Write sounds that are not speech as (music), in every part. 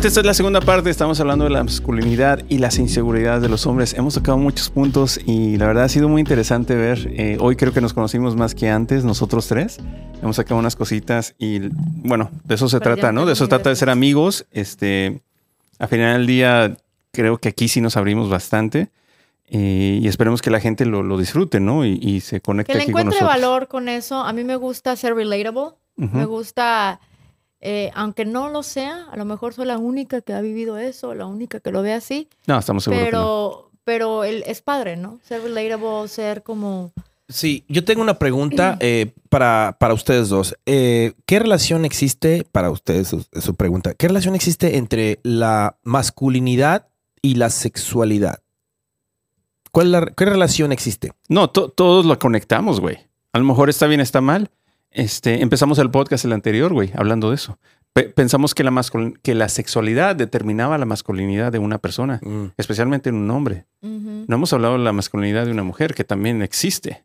gente, esta es la segunda parte. Estamos hablando de la masculinidad y las inseguridades de los hombres. Hemos tocado muchos puntos y la verdad ha sido muy interesante ver. Eh, hoy creo que nos conocimos más que antes, nosotros tres. Hemos sacado unas cositas y bueno, de eso se Pero trata, ¿no? De eso entendí trata de ser amigos. Este, al final del día, creo que aquí sí nos abrimos bastante eh, y esperemos que la gente lo, lo disfrute, ¿no? Y, y se conecte Que le aquí con encuentre nosotros. valor con eso. A mí me gusta ser relatable. Me gusta, eh, aunque no lo sea, a lo mejor soy la única que ha vivido eso, la única que lo ve así, No, estamos seguros. que no. pero, pero el- es padre, ¿no? Ser relatable, ser como... Sí, yo tengo una pregunta (clears throat) eh, para, para ustedes dos. Eh, ¿Qué relación existe, para ustedes su, su pregunta, qué relación existe entre la masculinidad y la sexualidad? ¿Cuál la- ¿Qué relación existe? No, to- todos lo conectamos, güey. A lo mejor está bien, está mal. Este, empezamos el podcast el anterior, güey, hablando de eso. Pe- pensamos que la, que la sexualidad determinaba la masculinidad de una persona, Mm. especialmente en un hombre. No hemos hablado de la masculinidad de una mujer, que también existe,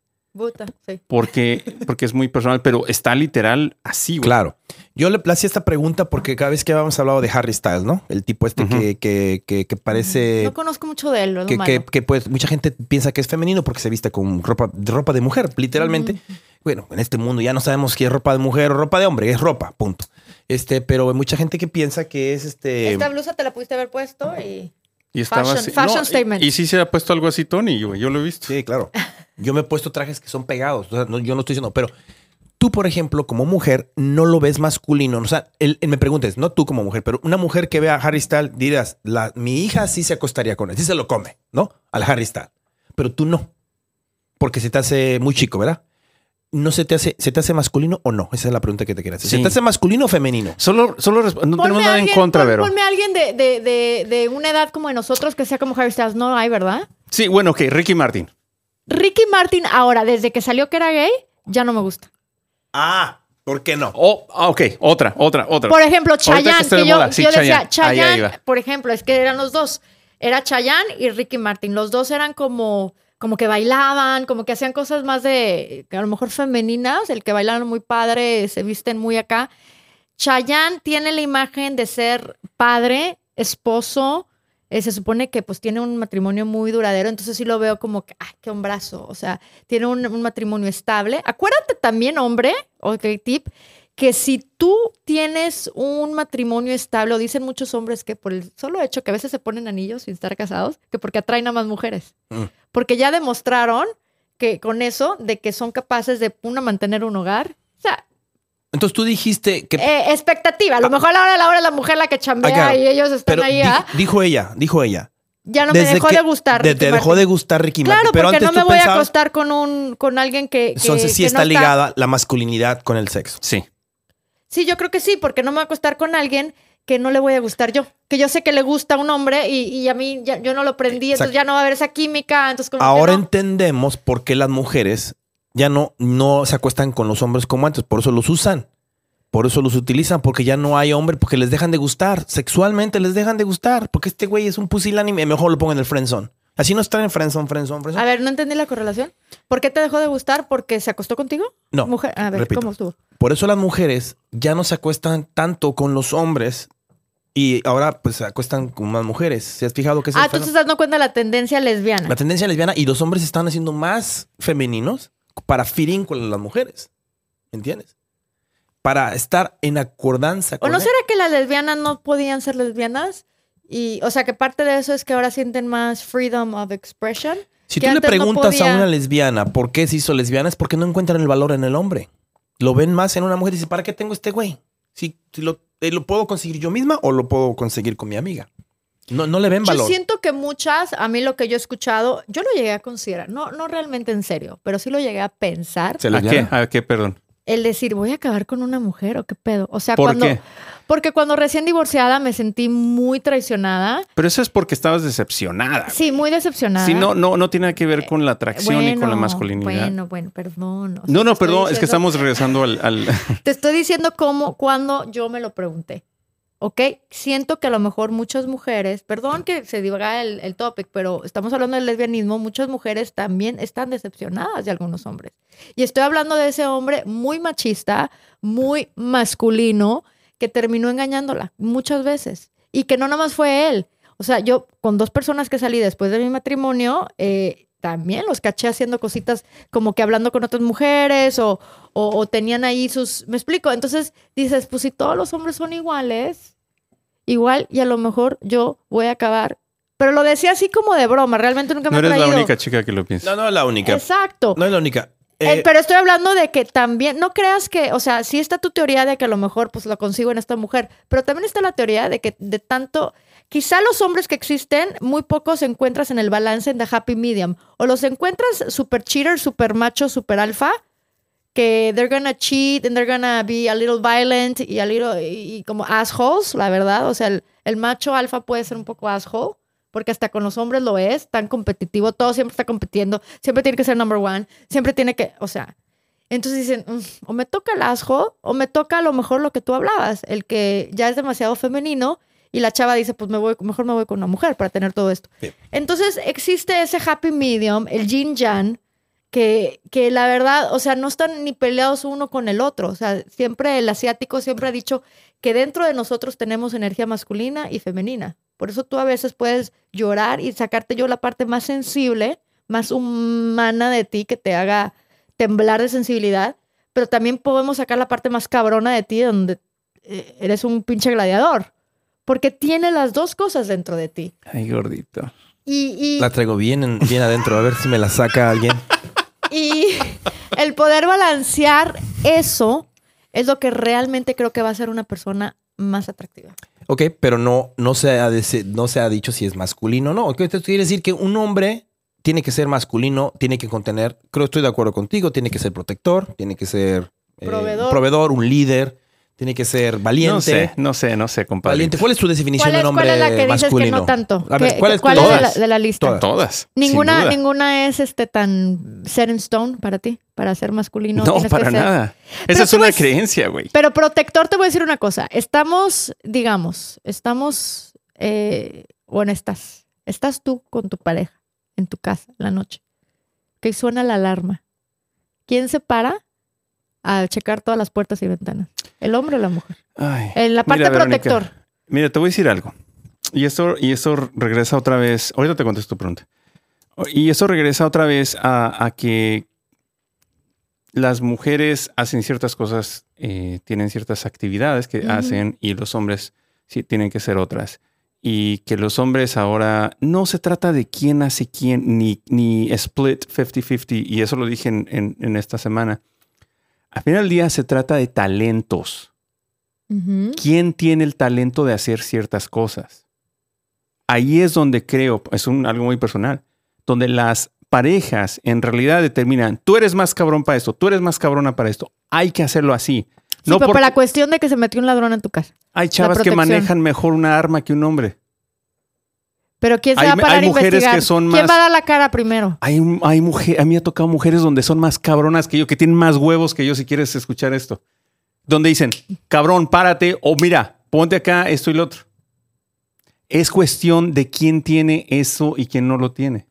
Sí. porque, porque es muy personal, pero está literal así, güey. Claro. Yo le hacía esta pregunta porque cada vez que habíamos hablado de Harry Styles, ¿no? El tipo este que, que, que, que parece... No conozco mucho de él, lo que, que, pues mucha gente piensa que es femenino porque se viste con ropa, ropa de mujer, literalmente. Bueno, en este mundo ya no sabemos si es ropa de mujer o ropa de hombre, es ropa, punto. Este, pero hay mucha gente que piensa que es este. Esta blusa te la pudiste haber puesto y... Y estaba Fashion- así. fashion y- statement. Y, sí se ha puesto algo así, Tony, güey. Yo lo he visto. Sí, claro. Yo me he puesto trajes que son pegados. o sea, no- yo no estoy diciendo, pero tú, por ejemplo, como mujer, no lo ves masculino. O sea, él, él me preguntes, no tú como mujer, pero una mujer que vea a Harry Styles, dirás, la, mi hija sí se acostaría con él, sí se lo come, ¿no? Al Harry Styles. Pero tú no. Porque se te hace muy chico, ¿verdad? ¿No se te hace, se te hace masculino o no? Esa es la pregunta que te quería hacer. ¿Se te hace masculino o femenino? Solo, solo no tenemos nada en contra, pon- Vero. Ponme a alguien de, de, de, de una edad como de nosotros que sea como Harry Styles. No hay, ¿verdad? Sí, bueno, ok, Ricky Martin. Ricky Martin ahora, desde que salió que era gay, ya no me gusta. Ah, ¿por qué no? Oh, ah, ok, otra, otra, otra. Por ejemplo, que Chayanne, que, yo, sí, yo decía, Chayanne. Por ejemplo, es que eran los dos. Era Chayanne y Ricky Martin. Los dos eran como, como que bailaban, como que hacían cosas más de, a lo mejor femeninas. El que bailaron muy padre, se visten muy acá. Chayanne tiene la imagen de ser padre, esposo. eh, se supone que pues tiene un matrimonio muy duradero, entonces sí lo veo como que, ah, qué hombrazo, o sea, tiene un, un matrimonio estable. Acuérdate también, hombre, ok, tip, que si tú tienes un matrimonio estable, o dicen muchos hombres que por el solo hecho que a veces se ponen anillos sin estar casados, que porque atraen a más mujeres. Mm. Porque ya demostraron que con eso, de que son capaces de, una, mantener un hogar. O sea, Entonces tú dijiste que eh, expectativa. A lo mejor a la hora de la hora es la mujer la que chambea Ah, y ellos están Pero ahí. dijo, ¿ah? dijo ella, dijo ella. Ya no me Desde dejó que- de gustar. de- te dejó Martin. de gustar Ricky Claro, Martin. Pero porque antes no me tú voy a acostar con un con alguien que, que Entonces sí que está no ligada la masculinidad con el sexo. Sí. Sí, yo creo que sí, porque no me voy a acostar con alguien que no le voy a gustar yo. Que yo sé que le gusta a un hombre y, y a mí ya- yo no lo prendí, Exacto. entonces ya no va a haber esa química. Entonces como que Ahora no. entendemos por qué las mujeres ya no, no se acuestan con los hombres como antes. Por eso los usan. Por eso los utilizan, porque ya no hay hombre, porque les dejan de gustar. Sexualmente les dejan de gustar, porque este güey es un pusilánime. Mejor lo pongo en el friendzone. Así no están en friendzone, friendzone, A friendzone. ver, no entendí la correlación. ¿Por qué te dejó de gustar? ¿Porque se acostó contigo? No, Mujer, a ver, repito. ¿cómo estuvo? Por eso las mujeres ya no se acuestan tanto con los hombres y ahora pues se acuestan con más mujeres. ¿Se has fijado que es Ah, tú te estás dando cuenta de la tendencia lesbiana. La tendencia lesbiana y los hombres se están haciendo más femeninos para fitting con las mujeres. ¿Entiendes? Para estar en acordanza ¿O con no él. será que las lesbianas no podían ser lesbianas? Y, o sea, que parte de eso es que ahora sienten más freedom of expression. Si tú le no preguntas podía. a una lesbiana por qué se hizo lesbiana, es porque no encuentran el valor en el hombre. Lo ven más en una mujer y dicen, ¿para qué tengo este güey? Si, si lo, eh, lo puedo conseguir yo misma o lo puedo conseguir con mi amiga. No, no le ven Yo valor. siento que muchas, a mí lo que yo he escuchado, yo lo llegué a considerar, no, no realmente en serio, pero sí lo llegué a pensar. ¿Se ¿A qué? ¿A qué, perdón? El decir, voy a acabar con una mujer o qué pedo. O sea, ¿Por cuando. qué? Porque cuando recién divorciada me sentí muy traicionada. Pero eso es porque estabas decepcionada. Sí, muy decepcionada. Sí, no, no, no tiene nada que ver con la atracción y con la masculinidad. Bueno, bueno, perdón. o sea, no, no, perdón, es que estamos regresando al... al- (laughs) Te estoy diciendo cómo, cuando yo me lo pregunté. ¿Ok? Siento que a lo mejor muchas mujeres, perdón que se divaga el, el topic, pero estamos hablando del lesbianismo, muchas mujeres también están decepcionadas de algunos hombres. Y estoy hablando de ese hombre muy machista, muy masculino, que terminó engañándola muchas veces. Y que no nada más fue él. O sea, yo con dos personas que salí después de mi matrimonio, eh, también los caché haciendo cositas como que hablando con otras mujeres o, o, o tenían ahí sus... Me explico. Entonces dices, pues si todos los hombres son iguales, igual y a lo mejor yo voy a acabar. Pero lo decía así como de broma, realmente nunca me No ha eres la única chica que lo piensa. No, no es la única. Exacto. No es la única. Eh, Eh, pero estoy hablando de que también, no creas que, o sea, sí está tu teoría de que a lo mejor pues lo consigo en esta mujer, pero también está la teoría de que de tanto, quizá los hombres que existen, muy pocos encuentras en el balance en the happy medium, o los encuentras super cheater, super macho, super alfa, que they're gonna cheat and they're gonna be a little violent y a little, y, y como assholes, la verdad, o sea, el, macho alfa puede ser un poco asshole. Porque hasta con los hombres lo es, tan competitivo, todo siempre está compitiendo, siempre tiene que ser number one, siempre tiene que, o sea, entonces dicen, "Mm, o me toca el asco, o me toca a lo mejor lo que tú hablabas, el que ya es demasiado femenino, y la chava dice, pues me voy, mejor me voy con una mujer para tener todo esto. Sí. Entonces existe ese happy medium, el yin yang, que, que la verdad, o sea, no están ni peleados uno con el otro. O sea, siempre el asiático siempre ha dicho que dentro de nosotros tenemos energía masculina y femenina. Por eso tú a veces puedes llorar y sacarte yo la parte más sensible, más humana de ti, que te haga temblar de sensibilidad, pero también podemos sacar la parte más cabrona de ti, donde eh, eres un pinche gladiador, porque tiene las dos cosas dentro de ti. Ay, gordito. Y, y- la traigo bien, en- bien adentro. A ver si me la saca alguien. (laughs) y el poder balancear eso es lo que realmente creo que va a ser una persona más atractiva. Ok, pero no, no, se ha no se ha dicho si es masculino o no. Esto quiere decir que un hombre tiene que ser masculino, tiene que contener, creo estoy de acuerdo contigo, tiene que ser protector, tiene que ser eh, Proveedor. proveedor, un líder, tiene que ser valiente. No sé, no sé, no sé, compadre. Valiente. ¿Cuál es tu definición ¿Cuál de es, un hombre cuál es la que dices que masculino? no tanto? A ver, ¿Qué- ¿cuál es de, la, Todas. de la lista? Todas. Todas. sin Ninguna, duda. ninguna es este tan set in stone para ti, para ser masculino. No, para ser- nada. Pero Esa es una ves- creencia, güey. Pero protector, te voy a decir una cosa. Estamos, digamos, estamos, eh, bueno, estás, estás tú con tu pareja en tu casa la noche. Que suena la alarma. ¿Quién se para a checar todas las puertas y ventanas? ¿El hombre o la mujer? Ay. En la parte Mira, Verónica, protector. Mira, te voy a decir algo. Y esto, y esto regresa otra vez. Ahorita te contesto tu pregunta. Y eso regresa otra vez a, a que las mujeres hacen ciertas cosas, eh, tienen ciertas actividades que hacen y los hombres sí tienen que ser otras. Y que los hombres ahora no se trata de quién hace quién, ni, ni split 50-50. Y eso lo dije en, en- en esta semana. Al final del día se trata de talentos. ¿Quién tiene el talento de hacer ciertas cosas? Ahí es donde creo, es un, algo muy personal, donde las parejas en realidad determinan, tú eres más cabrón para esto, tú eres más cabrona para esto, hay que hacerlo así. Sí, no pero por la cuestión de que se metió un ladrón en tu casa. hay chavas que manejan mejor una arma que un hombre. Pero ¿quién se Hay- va a parar hay a mujeres investigar? que son ¿Quién más- va a dar la cara primero? Hay, hay mujer, a mí me ha tocado mujeres donde son más cabronas que yo, que tienen más huevos que yo, si quieres escuchar esto. Donde dicen, cabrón, párate, o mira, ponte acá esto y lo otro. Es cuestión de quién tiene eso y quién no lo tiene.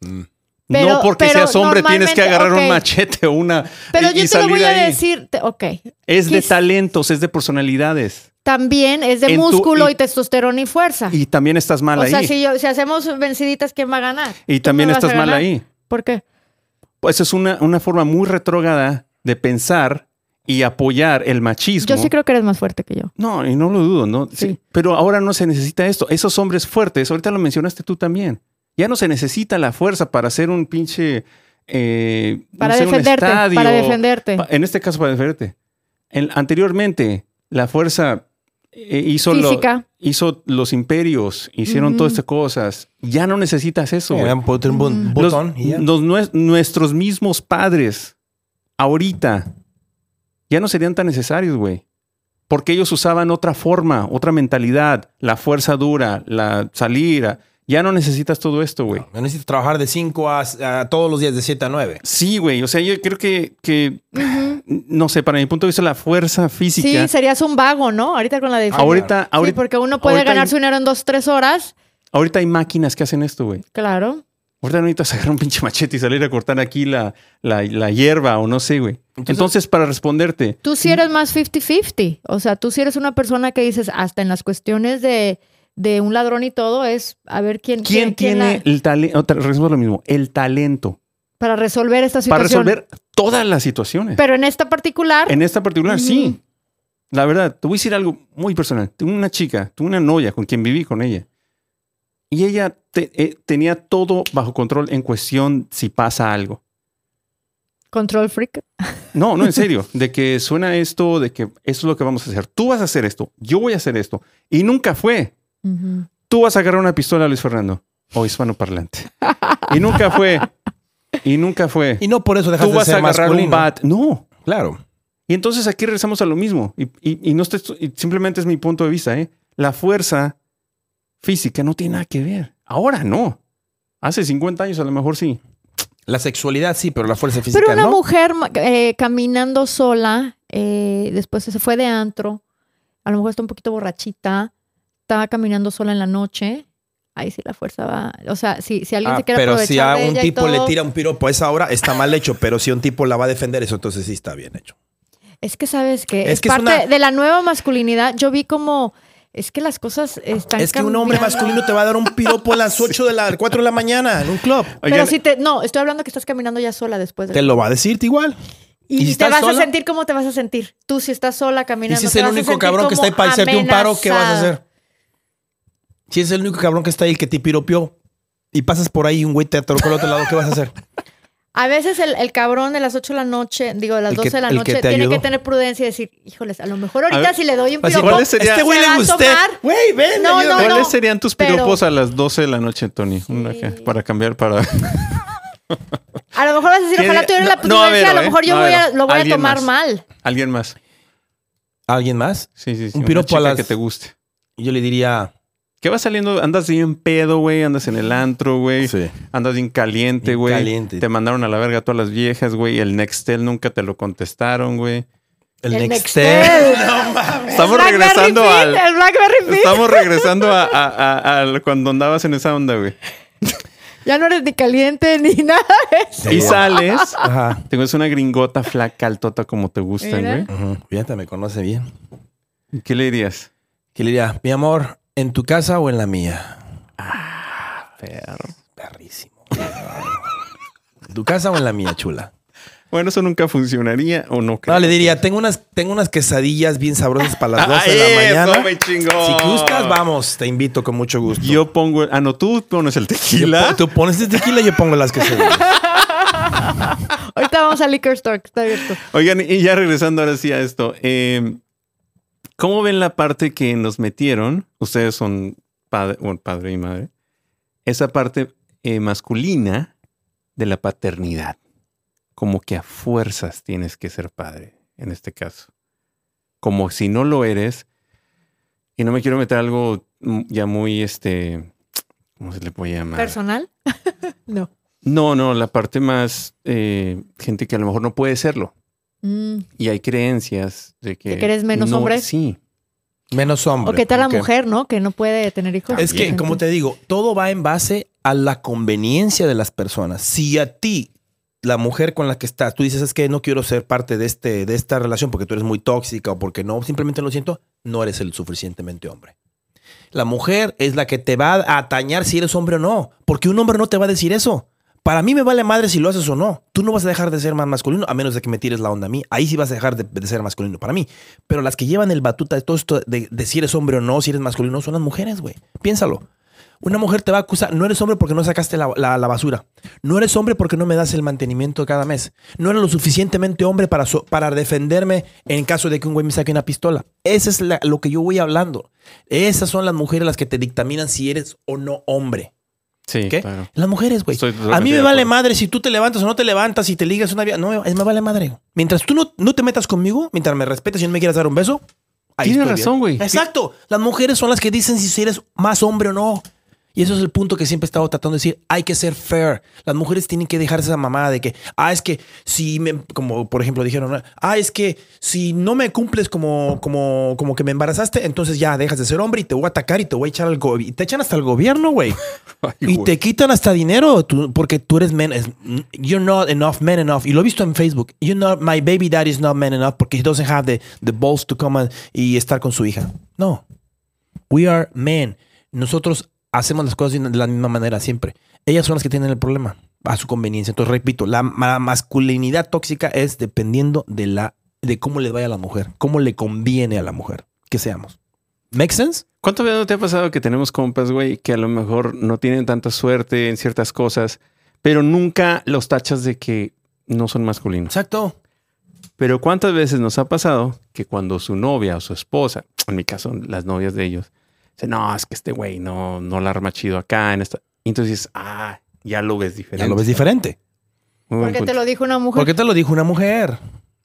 Mm. Pero- no porque pero seas hombre tienes que agarrar un machete o una Pero y, y yo te lo voy a ahí. decir, ok. Es de talentos, es de personalidades. También es de En tu- músculo y- y, testosterona y fuerza. Y también estás mal o ahí. sea, si, yo- si hacemos venciditas, ¿quién va a ganar? y también estás mal ahí. ¿Por qué? Pues es una, una forma muy retrógrada de pensar y apoyar el machismo. Yo sí creo que eres más fuerte que yo. No, y no lo dudo, ¿no? Sí. Sí. Pero ahora no se necesita esto. Esos hombres fuertes, ahorita lo mencionaste tú también. Ya no se necesita la fuerza para hacer un pinche. eh, no Para sé, un defenderte, estadio. para defenderte. En este caso, para defenderte. En- anteriormente, la fuerza hizo, lo- Física. hizo los imperios, hicieron todas estas cosas. Ya no necesitas eso. güey. Era un botón, un Mm. Los- botón y ya. los nue- nuestros mismos padres, ahorita, ya no serían tan necesarios, güey. Porque ellos usaban otra forma, otra mentalidad, la fuerza dura, la salir. Ya no necesitas todo esto, güey. Yo necesito trabajar de 5 a, a todos los días de 7 a 9. Sí, güey. O sea, yo creo que, no sé, para mi punto de vista, la fuerza física. Sí, serías un vago, ¿no? Ahorita con la defensa. ahorita, Sí, ahorita, porque uno puede ganar su dinero en dos, tres horas. ahorita hay máquinas que hacen esto, güey. Claro. Ahorita no necesitas agarrar un pinche machete y salir a cortar aquí la, la, la hierba o no sé, güey. Entonces- Entonces, para responderte, Tú sí eres más 50-50. O sea, tú sí eres una persona que dices, hasta en las cuestiones de, de un ladrón y todo es a ver quién, ¿Quién, quién tiene la- el talento? Regreso a lo mismo, el talento para resolver esta para situación. resolver todas las situaciones. Pero en esta particular, En esta particular, sí. La verdad, te voy a decir algo muy personal. Tuve una chica, tuve una novia con quien viví con ella. Y ella te- eh, tenía todo bajo control en cuestión si pasa algo. control freak. No, no, en (laughs) serio. De que suena esto, de que esto es lo que vamos a hacer. Tú vas a hacer esto, yo voy a hacer esto. Y nunca fue. Tú vas a agarrar una pistola, Luis Fernando. O hispanoparlante. Y nunca fue. Y nunca fue. Y no por eso dejas Tú de vas a ser agarrar masculino. un bat. No. Claro. Y entonces aquí regresamos a lo mismo. Y, y- y no estoy- y simplemente es mi punto de vista. ¿eh? La fuerza física no tiene nada que ver. Ahora no. Hace 50 años a lo mejor sí. La sexualidad sí, pero la fuerza física Pero una no. mujer eh, caminando sola, eh, después se fue de antro, a lo mejor está un poquito borrachita, estaba caminando sola en la noche. Ahí sí la fuerza va. O sea, si, si alguien Ah, se quiere pero aprovechar si a de un ella tipo le tira un piropo a esa hora, está mal hecho. Pero si un tipo la va a defender, eso entonces sí está bien hecho. Es que sabes que Es es, que es parte una- de la nueva masculinidad. Yo vi como es que las cosas están Es que un hombre masculino te va a dar un piropo a las (laughs) 8 de la 4 de la mañana en un club. Pero Oigan, si te no, estoy hablando que estás caminando ya sola después de Te lo va a decirte igual. y, ¿y si te estás vas sola? a sentir cómo te vas a sentir. Tú si estás sola caminando. Y si es el único cabrón que está ahí para hacerte un paro, ¿qué vas a hacer? Si es el único cabrón que está ahí que te piropió y pasas por ahí y un güey te atorcó al otro lado, ¿qué vas a hacer? (laughs) A veces el, el cabrón de las 8 de la noche, digo, de las El que- 12 de la el que noche, tiene ayudó. que tener prudencia y decir, híjoles, a lo mejor ahorita ver, si le doy un piropo, ¿cuál sería- Este güey le gusté. Güey, ven, No, no, ¿Cuáles serían tus pero- piropos a las 12 de la noche, Tony? Una Sí. que- para cambiar para. A lo mejor vas a decir, ¿Quién- ojalá tuviera la no, no, a prudencia, ver, a lo ¿eh? mejor yo No, a voy a, ver, lo voy a tomar más. mal. Alguien más. ¿Alguien más? Sí, sí, sí. Un piropo a las- que te guste. Yo le diría. ¿Qué va saliendo? Andas bien pedo, güey. Andas en el antro, güey. Sí. Andas bien caliente, güey. caliente. Te mandaron a la verga todas las viejas, güey. El Nextel nunca te lo contestaron, güey. El, El Nextel. Nextel. (laughs) no mames. Estamos regresando al. El Blackberry. Estamos (laughs) regresando a, a- a- a cuando andabas en esa onda, güey. Ya no eres ni caliente ni (laughs) nada de eso. Y sales. Ajá. Tengo una gringota flaca, altota como te gustan, güey. Fíjate, me conoce bien. ¿Qué le dirías? ¿Qué le diría? Mi amor, ¿en tu casa o en la mía? Perro. Perrísimo. ¿En tu casa o en la mía, chula? Bueno, eso nunca funcionaría o no creo. No, le diría, tengo unas, tengo unas quesadillas bien sabrosas para las 12 de Ah, la eso, mañana. me chingó. Si gustas, vamos, te invito con mucho gusto. Yo pongo. Ah, no, tú pones el tequila. tú pones el tequila y yo pongo las quesadillas. (laughs) Ahorita vamos al liquor store, que está abierto. Oigan, y ya regresando ahora sí a esto. eh, ¿Cómo ven la parte que nos metieron? Ustedes son padre, bueno, padre y madre. Esa parte eh, masculina de la paternidad. Como que a fuerzas tienes que ser padre, en este caso. Como si no lo eres. Y no me quiero meter algo mm, ya muy, este, ¿cómo se le puede llamar? ¿Personal? (laughs) no. No, no, la parte más eh, gente que a lo mejor no puede serlo. Mm. Y hay creencias de que... ¿De que eres menos no- hombre? Sí. Menos hombre. O qué tal la mujer, ¿no? Que no puede tener hijos. Es que, como te digo, todo va en base a la conveniencia de las personas. Si a ti, la mujer con la que estás, tú dices, es que no quiero ser parte de, este, de esta relación porque tú eres muy tóxica o porque no, simplemente lo siento, no eres el suficientemente hombre. La mujer es la que te va a atañar si eres hombre o no, porque un hombre no te va a decir eso. Para mí me vale madre si lo haces o no. Tú no vas a dejar de ser más masculino a menos de que me tires la onda a mí. Ahí sí vas a dejar de, ser masculino para mí. Pero las que llevan el batuta de todo esto de, si eres hombre o no, si eres masculino, son las mujeres, güey. Piénsalo. Una mujer te va a acusar, no eres hombre porque no sacaste la, basura. No eres hombre porque no me das el mantenimiento cada mes. No eres lo suficientemente hombre para, para defenderme en caso de que un güey me saque una pistola. Eso es lo que yo voy hablando. Esas son las mujeres las que te dictaminan si eres o no hombre. Sí, ¿Qué? claro. Las mujeres, güey. A mí me vale madre si tú te levantas o no te levantas, si te ligas una vida. No, me vale madre. Mientras tú no, no te metas conmigo, mientras me respetes y no me quieras dar un beso. ahí Tienes razón, güey. Exacto. Las mujeres son las que dicen si eres más hombre o no. Y eso es el punto que siempre he estado tratando de decir. Hay que ser fair. Las mujeres tienen que dejar esa mamada de que, ah, es que si me, como por ejemplo dijeron, ah, es que si no me cumples como, como, como que me embarazaste, entonces ya dejas de ser hombre y te voy a atacar y te voy a echar al gobierno. Y te echan hasta el gobierno, güey. (laughs) Y te quitan hasta dinero tú- porque tú eres men. You're not enough man enough. Y lo he visto en Facebook. You're not, my baby daddy is not man enough porque he doesn't have the, the balls to come and- y estar con su hija. No. We are men. nosotros hacemos las cosas de la misma manera siempre. Ellas son las que tienen el problema a su conveniencia. Entonces, repito, la, ma- masculinidad tóxica es dependiendo de la de cómo le vaya a la mujer, cómo le conviene a la mujer que seamos. ¿Make sense? ¿Cuántas veces no te ha pasado que tenemos compas, güey, que a lo mejor no tienen tanta suerte en ciertas cosas, pero nunca los tachas de que no son masculinos? Exacto. Pero ¿cuántas veces nos ha pasado que cuando su novia o su esposa, en mi caso las novias de ellos, dicen, no, es que este güey no, no la arma chido acá en esta... Y entonces dices, ah, ya lo ves diferente. Ya lo ves diferente. Porque te lo dijo una mujer. Porque te lo dijo una mujer.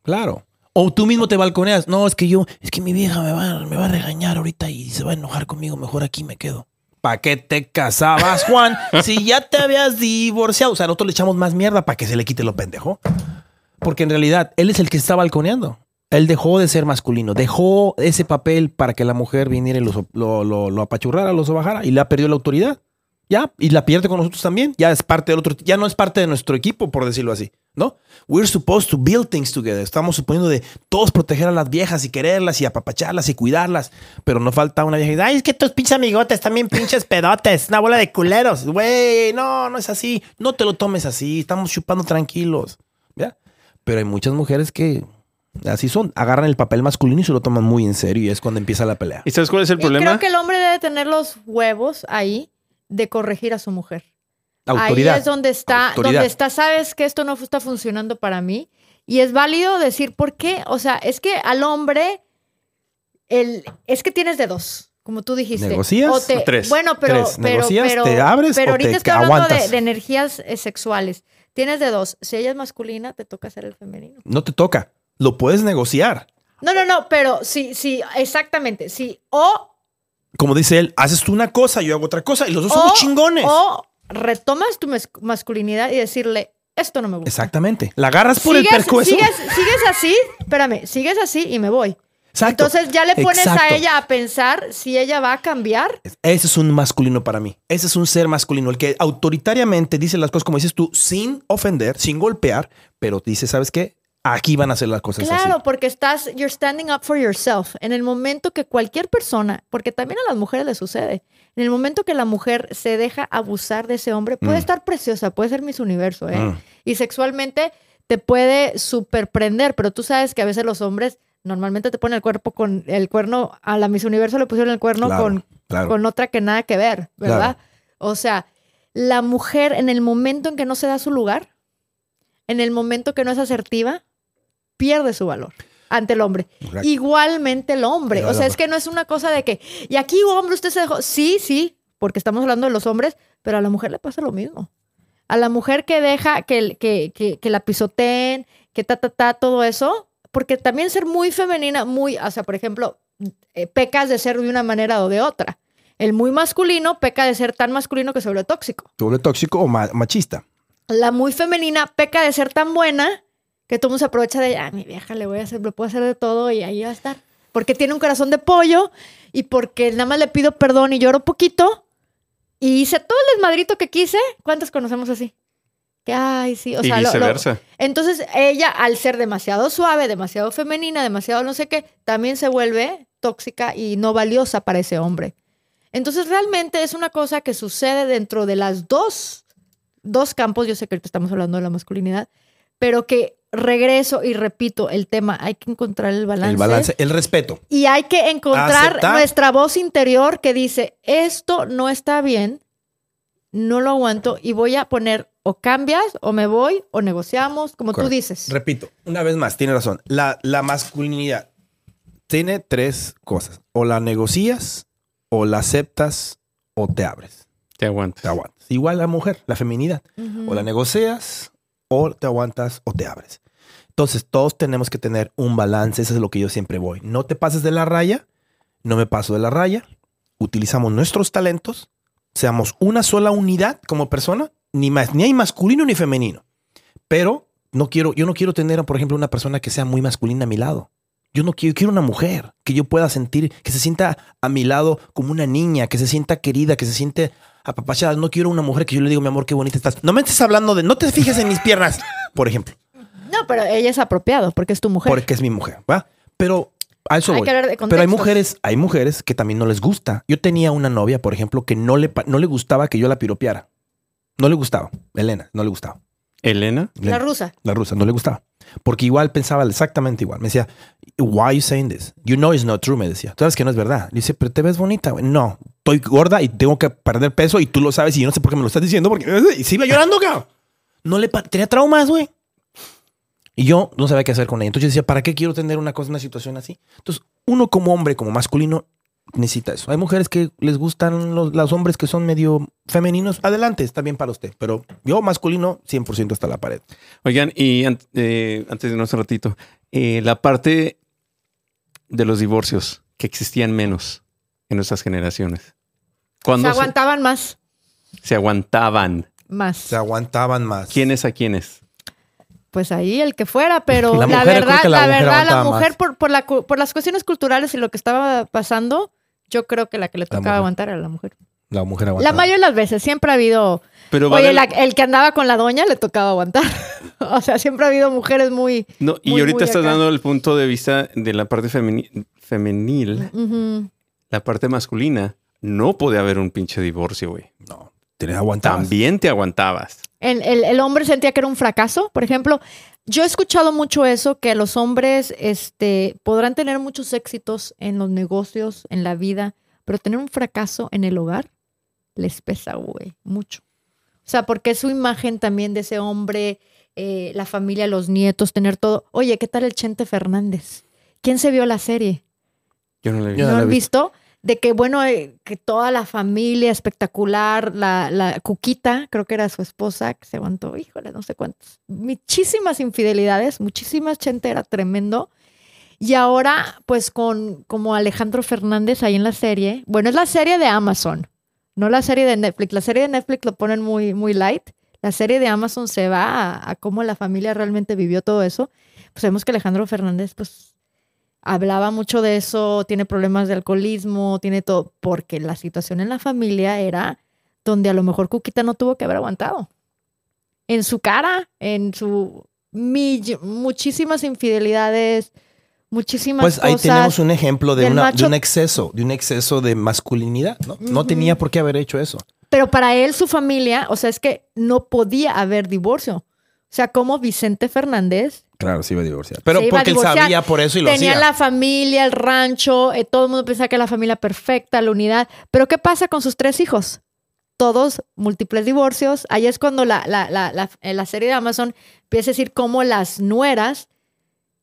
Claro. O tú mismo te balconeas. No, es que yo, es que mi vieja me va, me va a regañar ahorita y se va a enojar conmigo. Mejor aquí me quedo. ¿Para qué te casabas, Juan? (laughs) si ya te habías divorciado. O sea, nosotros le echamos más mierda para que se le quite lo pendejo. Porque en realidad él es el que está balconeando. Él dejó de ser masculino, dejó ese papel para que la mujer viniera y lo, apachurrara, lo sobajara y le ha perdido la autoridad. Ya, y la pierde con nosotros también. Ya es parte del otro, ya no es parte de nuestro equipo, por decirlo así, ¿no? We're supposed to build things together. Estamos suponiendo de todos proteger a las viejas y quererlas y apapacharlas y cuidarlas. Pero no falta una vieja y dice, ay, es que tus pinches amigotes también pinches pedotes, una bola de culeros. Güey, no, no es así. No te lo tomes así. Estamos chupando tranquilos. ¿Ya? Pero hay muchas mujeres que así son. Agarran el papel masculino y se lo toman muy en serio y es cuando empieza la pelea. ¿Y sabes cuál es el Y problema? creo que el hombre debe tener los huevos ahí de corregir a su mujer. Autoridad. Ahí es donde está, Autoridad. donde está, sabes que esto no está funcionando para mí. Y es válido decir por qué. O sea, es que al hombre, el, es que tienes de dos, como tú dijiste. ¿Negocias O te- o tres? Bueno, pero, Tres. pero, ¿Negocias, pero, te abres pero o ahorita te estoy hablando de, aguantas? de energías eh, sexuales. Tienes de dos. Si ella es masculina, te toca ser el femenino. No te toca. Lo puedes negociar. No, no, no, pero sí, sí, exactamente. Sí, o Como dice él, haces tú una cosa, yo hago otra cosa y los dos o, somos chingones. O retomas tu mas- masculinidad y decirle, esto no me gusta. Exactamente. La agarras por el Sigues, percueso. sigues, sigues así, espérame, sigues así y me voy. Exacto. Entonces ya le pones Exacto. a ella a pensar si ella va a cambiar. Ese es un masculino para mí. Ese es un ser masculino, el que autoritariamente dice las cosas como dices tú, sin ofender, sin golpear, pero dice, ¿sabes qué? Aquí van a hacer las cosas Claro, así. porque estás, you're standing up for yourself. En el momento que cualquier persona, porque también a las mujeres les sucede, en el momento que la mujer se deja abusar de ese hombre, puede Mm. estar preciosa, puede ser Miss Universo, ¿eh? Mm. Y sexualmente te puede superprender, pero tú sabes que a veces los hombres normalmente te ponen el cuerpo con el cuerno, a la Miss Universo le pusieron el cuerno Claro, con, claro. con otra que nada que ver, ¿verdad? O sea, la mujer en el momento en que no se da su lugar, en el momento que no es asertiva, pierde su valor ante el hombre. Correcto. Igualmente el hombre. O sea, es que no es una cosa de que, y aquí hombre, usted se dejó. Sí, sí, porque estamos hablando de los hombres, pero a la mujer le pasa lo mismo. A la mujer que deja que, que, que, que la pisoteen, que ta, ta, ta, todo eso, porque también ser muy femenina, muy, o sea, por ejemplo, eh, pecas de ser de una manera o de otra. El muy masculino peca de ser tan masculino que se vuelve tóxico. ¿Te vuelve tóxico o ma- machista? La muy femenina peca de ser tan buena que todo mundo se aprovecha de, ah, mi vieja le voy a hacer, le puedo hacer de todo y ahí va a estar. Porque tiene un corazón de pollo y porque nada más le pido perdón y lloro poquito y hice todo el desmadrito que quise. ¿Cuántas conocemos así? Que, ay, sí, o y sea, lo- lo- viceversa. entonces ella, al ser demasiado suave, demasiado femenina, demasiado no sé qué, también se vuelve tóxica y no valiosa para ese hombre. Entonces realmente es una cosa que sucede dentro de las dos, dos campos, yo sé que ahorita estamos hablando de la masculinidad, pero que regreso y repito el tema, hay que encontrar el balance. El balance, el respeto. Y hay que encontrar Aceptar. nuestra voz interior que dice, esto no está bien, no lo aguanto y voy a poner o cambias o me voy o negociamos, como tú dices. Repito, una vez más, tiene razón. La, la masculinidad tiene tres cosas. O la negocias, o la aceptas, o te abres. Te aguantas. Te aguantas. Igual la mujer, la feminidad. O la negocias, o te aguantas, o te abres. Entonces, todos tenemos que tener un balance. Eso es lo que yo siempre voy. No te pases de la raya. No me paso de la raya. Utilizamos nuestros talentos. Seamos una sola unidad como persona. Ni, más, ni hay masculino ni femenino. Pero no quiero, yo no quiero tener, por ejemplo, una persona que sea muy masculina a mi lado. Yo no quiero, quiero una mujer que yo pueda sentir, que se sienta a mi lado como una niña, que se sienta querida, que se siente apapachada. No quiero una mujer que yo le digo, mi amor, qué bonita estás. No me estés hablando de, no te fijes en mis piernas, por ejemplo, No, pero ella es apropiado porque es tu mujer. porque es mi mujer, ¿va? Pero A eso Hay voy. que hablar de Pero hay contextos. mujeres, hay mujeres que también no les gusta. Yo tenía una novia, por ejemplo, que no le, no le gustaba que yo la piropeara. No le gustaba. Elena, no le gustaba. Elena. La rusa. la rusa, no le gustaba. Porque igual pensaba exactamente igual. Me decía, why are you saying this? You know it's not true, me decía. Tú sabes que no es verdad. Le dice, pero te ves bonita. güey. No, estoy gorda y tengo que perder peso y tú lo sabes y yo no sé por qué me lo estás diciendo porque y se iba llorando, (laughs) cabrón. No le tenía traumas, güey. Y yo no sabía qué hacer con ella. Entonces yo decía, ¿para qué quiero tener una cosa, una situación así? Entonces, uno como hombre, como masculino, necesita eso. Hay mujeres que les gustan los, los hombres que son medio femeninos. Adelante, está bien para usted. Pero yo masculino, 100% hasta la pared. Oigan, y an- eh, antes de irnos un ratito, eh, la parte de los divorcios que existían menos en nuestras generaciones. Se Cuando se, aguantaban más. se aguantaban. Más. Se aguantaban más. ¿Quiénes a quiénes? Pues ahí el que fuera, pero (laughs) La la, mujer, verdad, la la, mujer verdad, la mujer por, por, la, por las cuestiones culturales y lo que estaba pasando, yo creo que la que le La tocaba aguantar era la mujer. La mujer La aguantaba. mayoría de las veces siempre ha habido, Pero va oye, la- el que andaba con la doña le tocaba aguantar. (laughs) o sea, siempre ha habido mujeres muy, No, y muy, ahorita muy estás acá. dando el punto de vista de la parte femeni- femenil. La parte masculina. No puede haber un pinche divorcio, güey. No, tienes aguantado. También te aguantabas. El, el- el hombre sentía que era un fracaso. Por ejemplo, yo he escuchado mucho eso, que los hombres este, podrán tener muchos éxitos en los negocios, en la vida, pero tener un fracaso en el hogar les pesa, güey, mucho. O sea, porque su imagen también de ese hombre, eh, la familia, los nietos, tener todo. Oye, ¿qué tal el Chente Fernández? ¿Quién se vio la serie? Yo no le vi. Yo ¿No la he visto? De que, bueno, eh, que toda la familia espectacular, la, la Cuquita, creo que era su esposa, que se aguantó, híjole, no sé cuántas, muchísimas infidelidades, muchísimas, Chente era tremendo. Y ahora, pues con como Alejandro Fernández ahí en la serie, bueno, es la serie de Amazon, no la serie de Netflix. La serie de Netflix lo ponen muy, muy light. La serie de Amazon se va a, a cómo la familia realmente vivió todo eso. Pues vemos que Alejandro Fernández, pues hablaba mucho de eso, tiene problemas de alcoholismo, tiene todo, porque la situación en la familia era donde a lo mejor Cuquita no tuvo que haber aguantado. En su cara, en su muchísimas infidelidades, muchísimas Pues ahí cosas. tenemos un ejemplo de, del una, macho- de un exceso, de un exceso de masculinidad, ¿no? No tenía por qué haber hecho eso. Pero para él, su familia, o sea, es que no podía haber divorcio. O sea, como Vicente Fernández Claro, se iba a divorciar. Pero porque él divorciar. sabía por eso y lo tenía hacía. la familia, el rancho, eh, todo el mundo pensaba que era la familia perfecta, la unidad. Pero ¿qué pasa con sus tres hijos? Todos múltiples divorcios. Ahí es cuando la, la, la, la, en la serie de Amazon empieza a decir cómo las nueras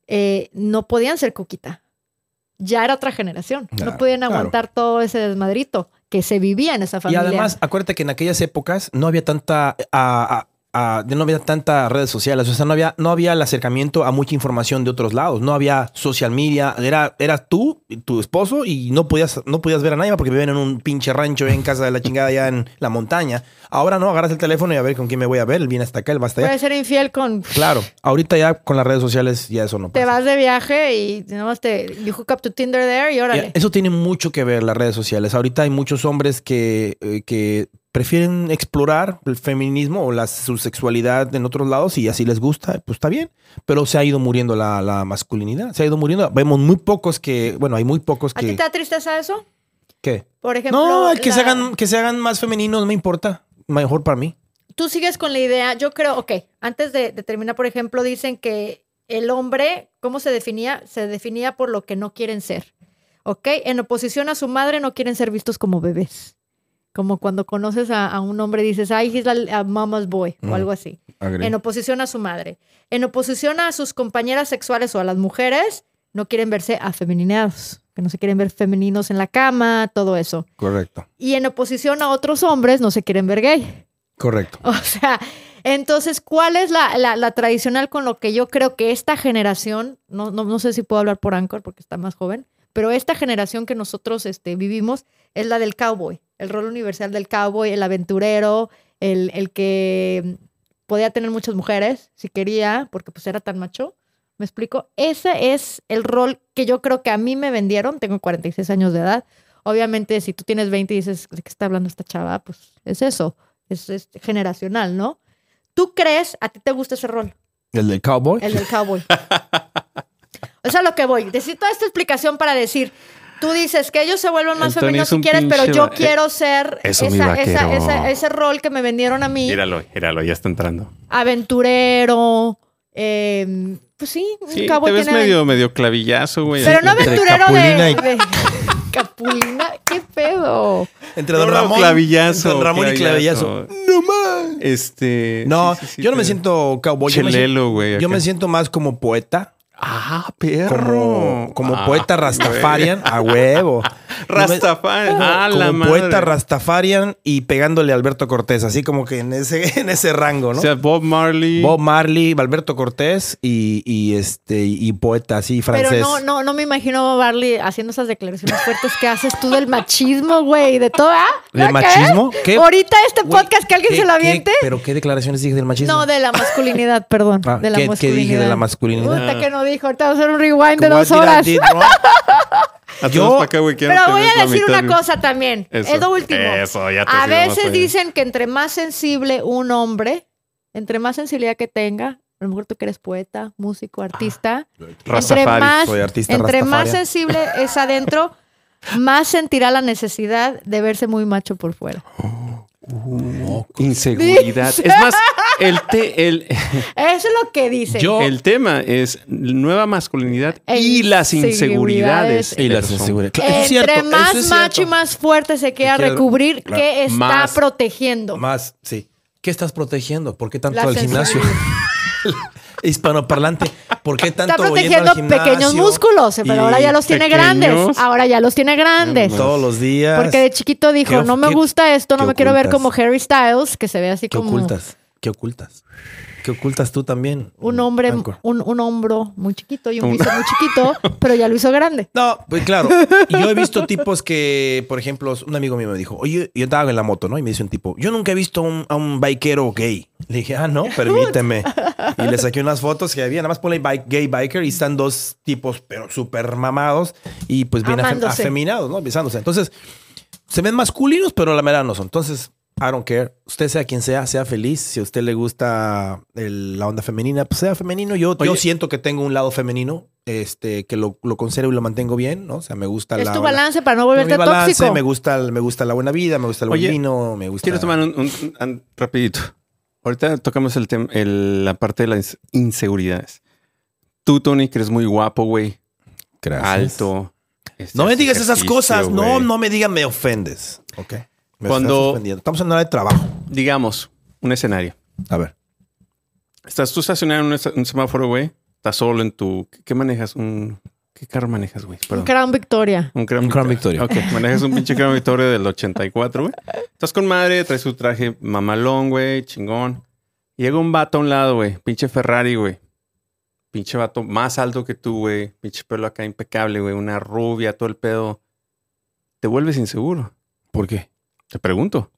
eh, no podían ser cuquita. Ya era otra generación. Claro, no podían claro. aguantar todo ese desmadrito que se vivía en esa Y familia. además, acuérdate que en aquellas épocas no había tanta. No había tantas redes sociales, o sea, no había, no había el acercamiento a mucha información de otros lados, no había social media, era, eras tú, tu esposo, y no podías, no podías ver a nadie porque vivían en un pinche rancho en casa de la chingada allá en la montaña. Ahora no, agarras el teléfono y a ver con quién me voy a ver, él viene hasta acá, él va hasta allá. Puede ser infiel con... Claro, ahorita ya con las redes sociales ya eso no Te pasa. vas de viaje y nada más te... You hook up to Tinder there y órale. Eso tiene mucho que ver las redes sociales. Ahorita hay muchos hombres que, eh, que prefieren explorar el feminismo o la, su sexualidad en otros lados y así les gusta, pues está bien. Pero se ha ido muriendo la, la masculinidad, se ha ido muriendo. Vemos muy pocos que, bueno, hay muy pocos ¿A ti que... te da tristeza eso? ¿Qué? Por ejemplo... No, que, se hagan, que se hagan más femeninos, no me importa. Mejor para mí. Tú sigues con la idea, yo creo, ok, antes de, de terminar, por ejemplo, dicen que el hombre, ¿cómo se definía? Se definía por lo que no quieren ser, ¿ok? En oposición a su madre no quieren ser vistos como bebés. Como cuando conoces a, a un hombre y dices, ay, he's a, a mama's boy, o Mm. algo así. En oposición a su madre. En oposición a sus compañeras sexuales o a las mujeres, no quieren verse afeminados, que no se quieren ver femeninos en la cama, todo eso. Correcto, Y en oposición a otros hombres, no se quieren ver gay. correcto. (laughs) O sea, entonces, ¿cuál es la, la- la tradicional con lo que yo creo que esta generación, no, no, no sé si puedo hablar por Anchor porque está más joven, pero esta generación que nosotros este, vivimos es la del cowboy, el rol universal del cowboy, el aventurero, el, el que podía tener muchas mujeres si quería, porque pues era tan macho. ¿Me explico? Ese es el rol que yo creo que a mí me vendieron. Tengo 46 años de edad. Obviamente, si tú tienes 20 y dices, ¿de qué está hablando esta chava? Pues es eso. Es, es generacional, ¿no? ¿Tú crees, a ti te gusta ese rol? El del cowboy. El del cowboy. (laughs) O sea, lo que voy. Necesito esta explicación para decir. Tú dices que ellos se vuelven más femeninos si quieres, pero yo va- quiero ser Eso, mi esa, esa- vaquero. esa- ese rol que me vendieron a mí. Míralo, míralo, ya está entrando. Aventurero. eh, pues sí, un Sí, cowboy te ves tiene medio, medio clavillazo, güey. Pero no aventurero Capulina de, y- de- (laughs) Capulina. ¿Qué pedo? Entre Don no, Ramón. clavillazo, entre Don Ramón y clavillazo. No más. Este. No, sí, sí, sí, yo no me siento cowboy. yo me Chelelo, siento- güey, Yo me siento más como poeta. Ah, perro. Como, como Ah, poeta rastafarian a huevo. (laughs) Rastafarian. Ah, como la madre. poeta rastafarian y pegándole a Alberto Cortés, así como que en ese, (laughs) en ese rango, ¿no? O sea, Bob Marley. Bob Marley, Alberto Cortés y, y este y poeta así francés. Pero no, no, no me imagino a Barley haciendo esas declaraciones fuertes que haces tú del machismo, güey, de todo, ¿ah? ¿Del ¿Ya machismo? qué? Ahorita este Güey, podcast que alguien ¿qué- se lo qué- aviente. ¿Pero qué declaraciones dije del machismo? No, de la masculinidad, perdón. Ah, de la ¿qué- qué masculinidad. dije de la masculinidad? Puta que no dijo. Ahorita vamos a hacer un rewind de dos horas. (laughs) yo- acá, Pero voy a decir una cosa también. Eso. Es lo último. Eso, ya te A veces dicen que entre más sensible un hombre, entre más sensibilidad que tenga, a lo mejor tú que eres poeta, músico, artista, entre Rastafari, más, soy artista entre más sensible es adentro, (laughs) más sentirá la necesidad de verse muy macho por fuera. Inseguridad. Dice. Es más, el, te- el, (laughs) Eso es lo que dicen. Yo- el tema es nueva masculinidad y las inseguridades. Y las inseguridades. Claro, eso es Entre cierto, más eso es macho cierto. y más fuerte se quiera Que quiera- recubrir, claro. ¿qué está Más- protegiendo? Más, sí. ¿Qué estás protegiendo? ¿Por qué tanto La al gimnasio? (laughs) Hispanoparlante. ¿Por qué tanto Está protegiendo al pequeños músculos, pero Y ahora ya los tiene grandes. Ahora ya los tiene grandes. Todos los días. Porque de chiquito dijo, ¿Qué no me qué- gusta esto, no qué me quiero ver como Harry Styles, que se ve así ¿Qué como ocultas? ¿Qué ocultas? ¿Qué ocultas tú también? un hombre, un, un hombro muy chiquito y un Un- bíceps muy chiquito, pero ya lo hizo grande. No, pues claro. Y yo he visto tipos que, por ejemplo, un amigo mío me dijo, oye, yo estaba en la moto, ¿no? Y me dice un tipo, yo nunca he visto un- a un bikero gay. Le dije, ah, no, permíteme. y le saqué unas fotos que había, nada más ponle bike, gay biker y están dos tipos, pero súper mamados y pues bien Amándose. afeminados, ¿no? Besándose. Entonces, se ven masculinos, pero la verdad no son. Entonces, I don't care. Usted sea quien sea, sea feliz. Si a usted le gusta el- la onda femenina, pues sea femenino. Yo, yo siento que tengo un lado femenino, este, que lo, lo conservo y lo mantengo bien, ¿no? O sea, me gusta Es la... tu balance para no mi volverte balance, tóxico. me gusta, el- me gusta la buena vida, me gusta el buen vino, me gusta... Quiero tomar un, un- un- rapidito. Ahorita tocamos el tema, la parte de las inseguridades. Tú, Tony, que eres muy guapo, güey. Gracias. Alto. este, No me digas esas cosas. No, no me digas, me ofendes. Ok. Me Cuando-. Estamos en hora de trabajo. Digamos, un escenario. A ver. Estás tú estacionado en un, semáforo, güey. Estás solo en tu... ¿Qué manejas? Un, ¿Qué carro manejas, güey? Un. Crown Victoria. Un Crown Un Crown Victoria. Ok, manejas un pinche Crown Victoria del 84, güey. Estás con madre, traes tu traje mamalón, güey, chingón. Llega un vato a un lado, güey. Pinche Ferrari, güey. Pinche vato más alto que tú, güey. Pinche pelo acá impecable, güey. Una rubia, todo el pedo. Te vuelves inseguro. ¿Por qué? Te pregunto.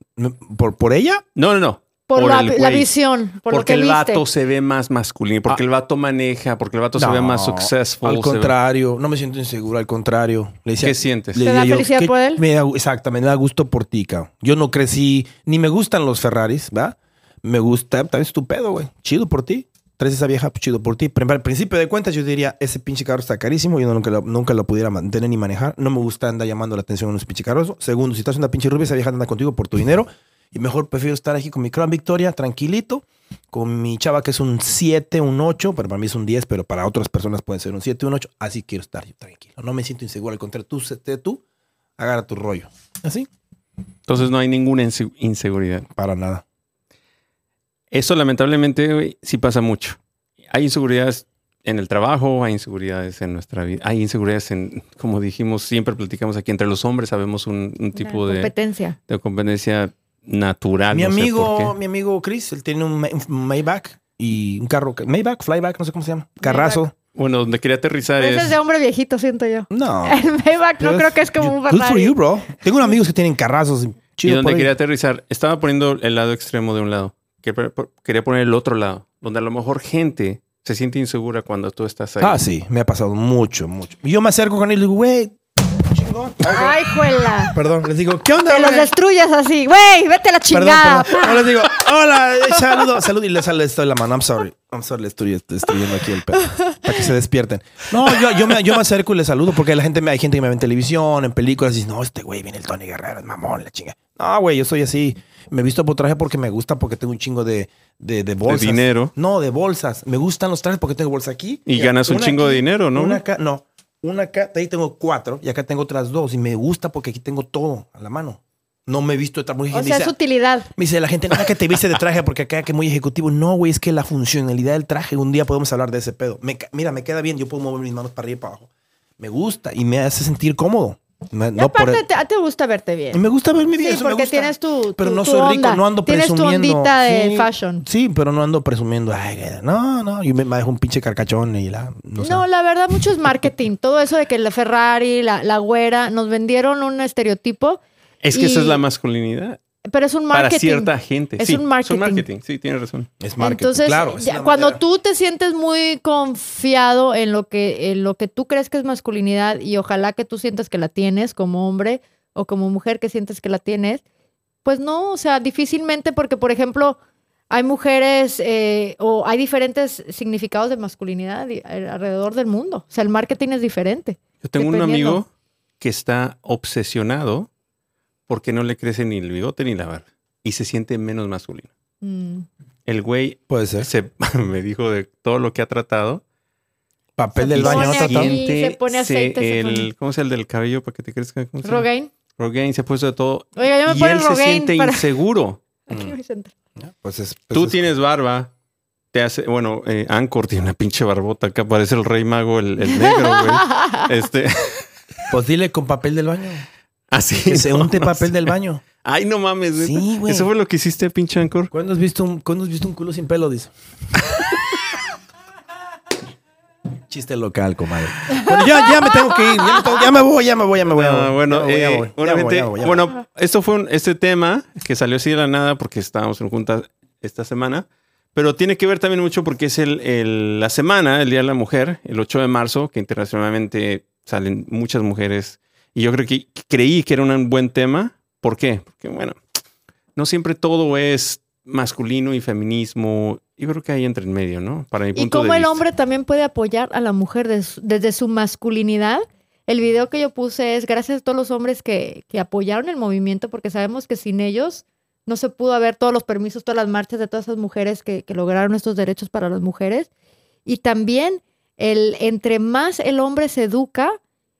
¿Por, por ella? No, no, no. Por, Por la, el la güey. visión, por lo porque que el viste. vato se ve más masculino. Porque Ah. el vato maneja. Porque el vato se ve más successful. Al ve- contrario, no me siento inseguro, al contrario. Le decía- ¿Qué sientes? le ¿Te da yo, felicidad ¿qué- por él? Me da, exactamente, me da gusto por ti, cabrón. Yo no crecí, ni me gustan los Ferraris, ¿va? Me gusta, también es tu pedo, güey. Chido por ti. Traes esa vieja, pues, chido por ti. Pero al principio de cuentas yo diría, ese pinche carro está carísimo, yo no- nunca, lo, nunca lo pudiera mantener ni manejar. No me gusta andar llamando la atención a unos pinche carros. Segundo, si estás una pinche rubia, esa vieja anda contigo por tu dinero. Y mejor prefiero estar aquí con mi Crown Victoria, tranquilito, con mi chava que es un 7, un 8, pero para mí es un 10, pero para otras personas puede ser un 7, un 8. Así quiero estar yo tranquilo. No me siento inseguro, al contrario, tú, tú, agarra tu rollo. Así, Entonces no hay ninguna inse- inseguridad. para nada. Eso lamentablemente sí pasa mucho. Hay inseguridades en el trabajo, hay inseguridades en nuestra vida, hay inseguridades en, como dijimos, siempre platicamos aquí, entre los hombres sabemos un, un tipo Una de, competencia. de competencia natural. mi no amigo, mi amigo Chris, él tiene un, Ma- un Maybach y un carro, Maybach, Flyback, no sé cómo se llama, carrazo. Bueno, donde quería aterrizar Ese es... es de hombre viejito, siento yo. No. (laughs) El Maybach no creo que es como un Good for Ferrari. you, bro. Tengo unos amigos que tienen carrazos. y Chido donde por quería aterrizar, estaba poniendo el lado extremo de un lado. Quería poner el otro lado, donde a lo mejor gente se siente insegura cuando tú estás ahí. Ah, sí, me ha pasado mucho, mucho. Y yo me acerco con él y le digo, güey, chingón. Ay, juela. Perdón, les digo, ¿qué onda, Te los destruyas así. Güey, vete a la Perdón, chingada. perdón. No les digo, hola, saludo, saludo y les, les doy la mano. I'm sorry. Vamos a ver, le estoy destruyendo aquí el pedo. para que se despierten. No, yo, yo, me, yo me acerco y le saludo porque la gente me, hay gente que me ve en televisión, en películas y dice, no, este güey viene el Tony Guerrero, es mamón, la chinga. No, güey, yo soy así. Me visto por traje porque me gusta, porque tengo un chingo de, de, de bolsas. dinero. No, de bolsas. Me gustan los trajes porque tengo bolsa aquí. Y ganas un chingo de dinero, ¿no? Una acá, no. Una acá, de ahí tengo cuatro y acá tengo otras dos. Y me gusta porque aquí tengo todo a la mano. No me he visto de otra mujer O sea, dice, es utilidad. me dice la gente, nada que te viste de traje porque acá que muy ejecutivo. No, güey, es que la funcionalidad del traje, un día podemos hablar de ese pedo. Me mira, me queda bien, yo puedo mover mis manos para arriba y para abajo. Me gusta y me hace sentir cómodo. Me- no por aparte, el- te, te gusta verte bien. me gusta verme bien. Sí, eso me porque gusta. tienes tu, Pero tu- no tu soy rico, onda. no ando Tienes tu presumiendo. ondita de Sí, fashion. Sí, pero no ando presumiendo. Ay, no, no, yo me, me dejo un pinche carcachón y la. No. No, la verdad, mucho es marketing. Todo eso de que la Ferrari, la, la güera, nos vendieron un estereotipo, Es que esa es Y- la masculinidad. pero es un marketing. Para cierta gente. Es sí, un marketing. Sí, tienes razón. es marketing. Entonces, claro. es ya, cuando manera. tú te sientes muy confiado en lo que en lo que tú crees que es masculinidad y ojalá que tú sientas que la tienes como hombre o como mujer que sientes que la tienes, pues no, o sea, difícilmente porque, por ejemplo, hay mujeres eh, o hay diferentes significados de masculinidad y- alrededor del mundo. O sea, el marketing es diferente. Yo tengo un amigo que está obsesionado porque no le crece ni el bigote ni la barba y se siente menos masculino. Mm. El güey Puede ser. se, (laughs) me dijo de todo lo que ha tratado. Papel Se del baño, ¿no? se pone aceite, se el, pone- ¿Cómo llama el del cabello para que te crezca? ¿Cómo se llama? Rogaine. Rogaine se ha puesto de todo. Oiga, ya me y él se siente para- inseguro. (laughs) Aquí. Pues es, pues Tú es- tienes barba. Te hace, bueno, eh, Anchor tiene una pinche barbota acá, parece el rey mago, el, el negro, güey. (laughs) Este, Pues dile con papel del baño. Así. Que se (laughs) no, unte no papel sé. del baño. Ay, no mames. Sí, güey. Eso fue lo que hiciste, pinche Anchor. ¿Cuándo has visto un, ¿cuándo has visto un culo sin pelo? Dice. (laughs) Chiste local, comadre. Bueno, ya, ya me tengo que ir. Ya me, tengo- ya me voy, ya me voy, ya me voy. Ah, bueno, bueno, esto fue un- este tema que salió así de la nada porque estábamos en junta esta semana, pero tiene que ver también mucho porque es el, el- la semana, el Día de la Mujer, el 8 de marzo, que internacionalmente salen muchas mujeres y yo creo que creí que era un buen tema. ¿Por qué? Porque bueno, no siempre todo es masculino y feminismo. Yo creo que hay entre en medio, ¿no? Para mi Y punto cómo de el vista. hombre también puede apoyar a la mujer desde su masculinidad. El video que yo puse es gracias a todos los hombres que, que apoyaron el movimiento, porque sabemos que sin ellos no se pudo haber todos los permisos, todas las marchas de todas esas mujeres que, que lograron estos derechos para las mujeres. Y también el, entre más el hombre se educa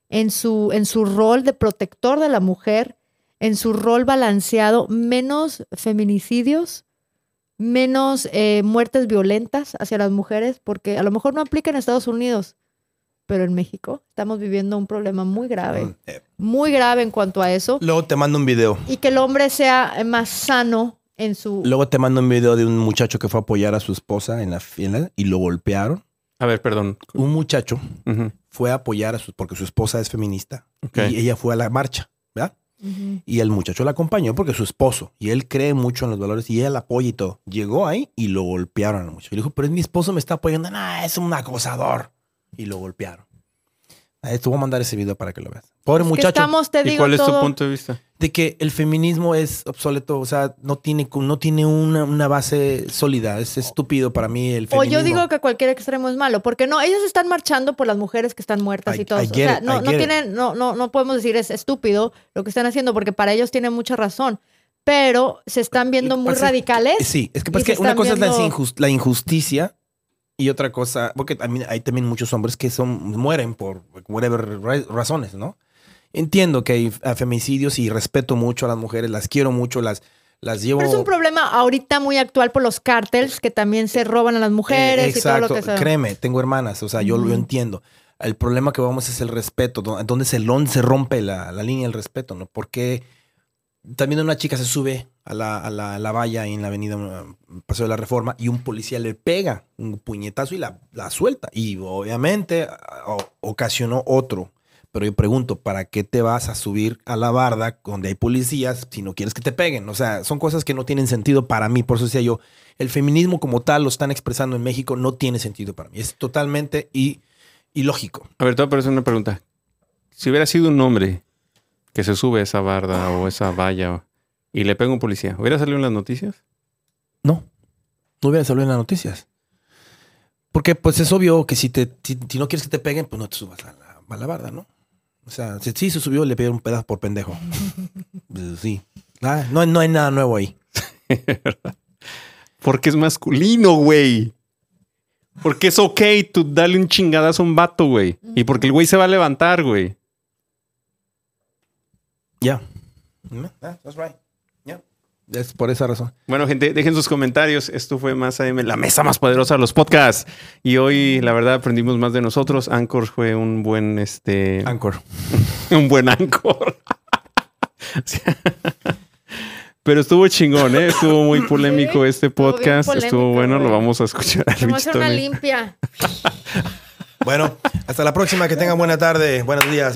en su, en su rol de protector de la mujer, en su rol balanceado, menos feminicidios, menos eh, muertes violentas hacia las mujeres, porque a lo mejor no aplica en Estados Unidos, pero en México estamos viviendo un problema muy grave, Eh, muy grave en cuanto a eso, Luego te mando un video. y que el hombre sea eh, más sano en su... Luego te mando un video de un muchacho que fue a apoyar a su esposa en la fiesta y lo golpearon. A ver, perdón. Un muchacho fue a apoyar a su, porque su esposa es feminista. Y ella fue a la marcha, ¿verdad? Y el muchacho la acompañó porque es su esposo. Y él cree mucho en los valores y ella la apoya y todo. Llegó ahí y lo golpearon al muchacho. Y le dijo, pero es mi esposo, me está apoyando. No, es un acosador. Y lo golpearon. Ahí te voy a mandar ese video para que lo veas. Pobre Es muchacho. estamos, te ¿Y cuál es tu punto de vista? De que el feminismo es obsoleto. O sea, no tiene, no tiene una, una base sólida. Es estúpido para mí el O feminismo. yo digo que cualquier extremo es malo, porque no, ellos están marchando por las mujeres que están muertas I- y todo. O sea, it, no, no tienen, no, no, no podemos decir es estúpido lo que están haciendo, porque para ellos tienen mucha razón. Pero se están viendo muy pasa radicales. Sí, es que, pasa una cosa es la, la injusticia y otra cosa, porque también hay también muchos hombres que son mueren por whatever ra- razones, ¿no? Entiendo que hay femicidios y respeto mucho a las mujeres, las quiero mucho, las, las llevo. Pero es un problema ahorita muy actual por los cártels que también se roban a las mujeres Eh, y todo lo exacto, que sea. créeme, tengo hermanas, o sea, yo lo entiendo. El problema que vamos es el respeto, do- donde se, se rompe la, la línea del respeto, ¿no? Porque también una chica se sube a la, a la, a la valla en la avenida uh, Paseo de la Reforma y un policía le pega un puñetazo y la, la suelta. Y obviamente ocasionó otro. Pero yo pregunto, ¿para qué te vas a subir a la barda donde hay policías si no quieres que te peguen? O sea, son cosas que no tienen sentido para mí. Por eso decía yo, el feminismo como tal lo están expresando en México no tiene sentido para mí. Es totalmente ilógico. A ver, te voy a hacer una pregunta. Si hubiera sido un hombre que se sube a esa barda o (gasps) esa valla y le pega un policía, ¿hubiera salido en las noticias? No, no hubiera salido en las noticias. Porque pues es obvio que si, te, si, si no quieres que te peguen, pues no te subas a la, a la barda, ¿no? O sea, si sí se subió, le pidieron un pedazo por pendejo. Pues, sí. Ah, no, no hay nada nuevo ahí. (laughs) Porque es masculino, güey. Porque es ok tú darle un chingadazo a un vato, güey. Y porque el güey se va a levantar, güey. Ya. That's right. Es por esa razón. Bueno, gente, dejen sus comentarios. Esto fue Más AM, la mesa más poderosa de los podcasts. Y hoy, la verdad, aprendimos más de nosotros. Anchor fue un buen, este... Anchor. (laughs) un buen Anchor. (laughs) Pero estuvo chingón, ¿eh? Estuvo muy (laughs) polémico Sí, este podcast. Estuvo polémico, bueno, lo vamos a escuchar. Vamos a hacer una limpia. Bueno, hasta la próxima. Que tengan buena tarde. Buenos días.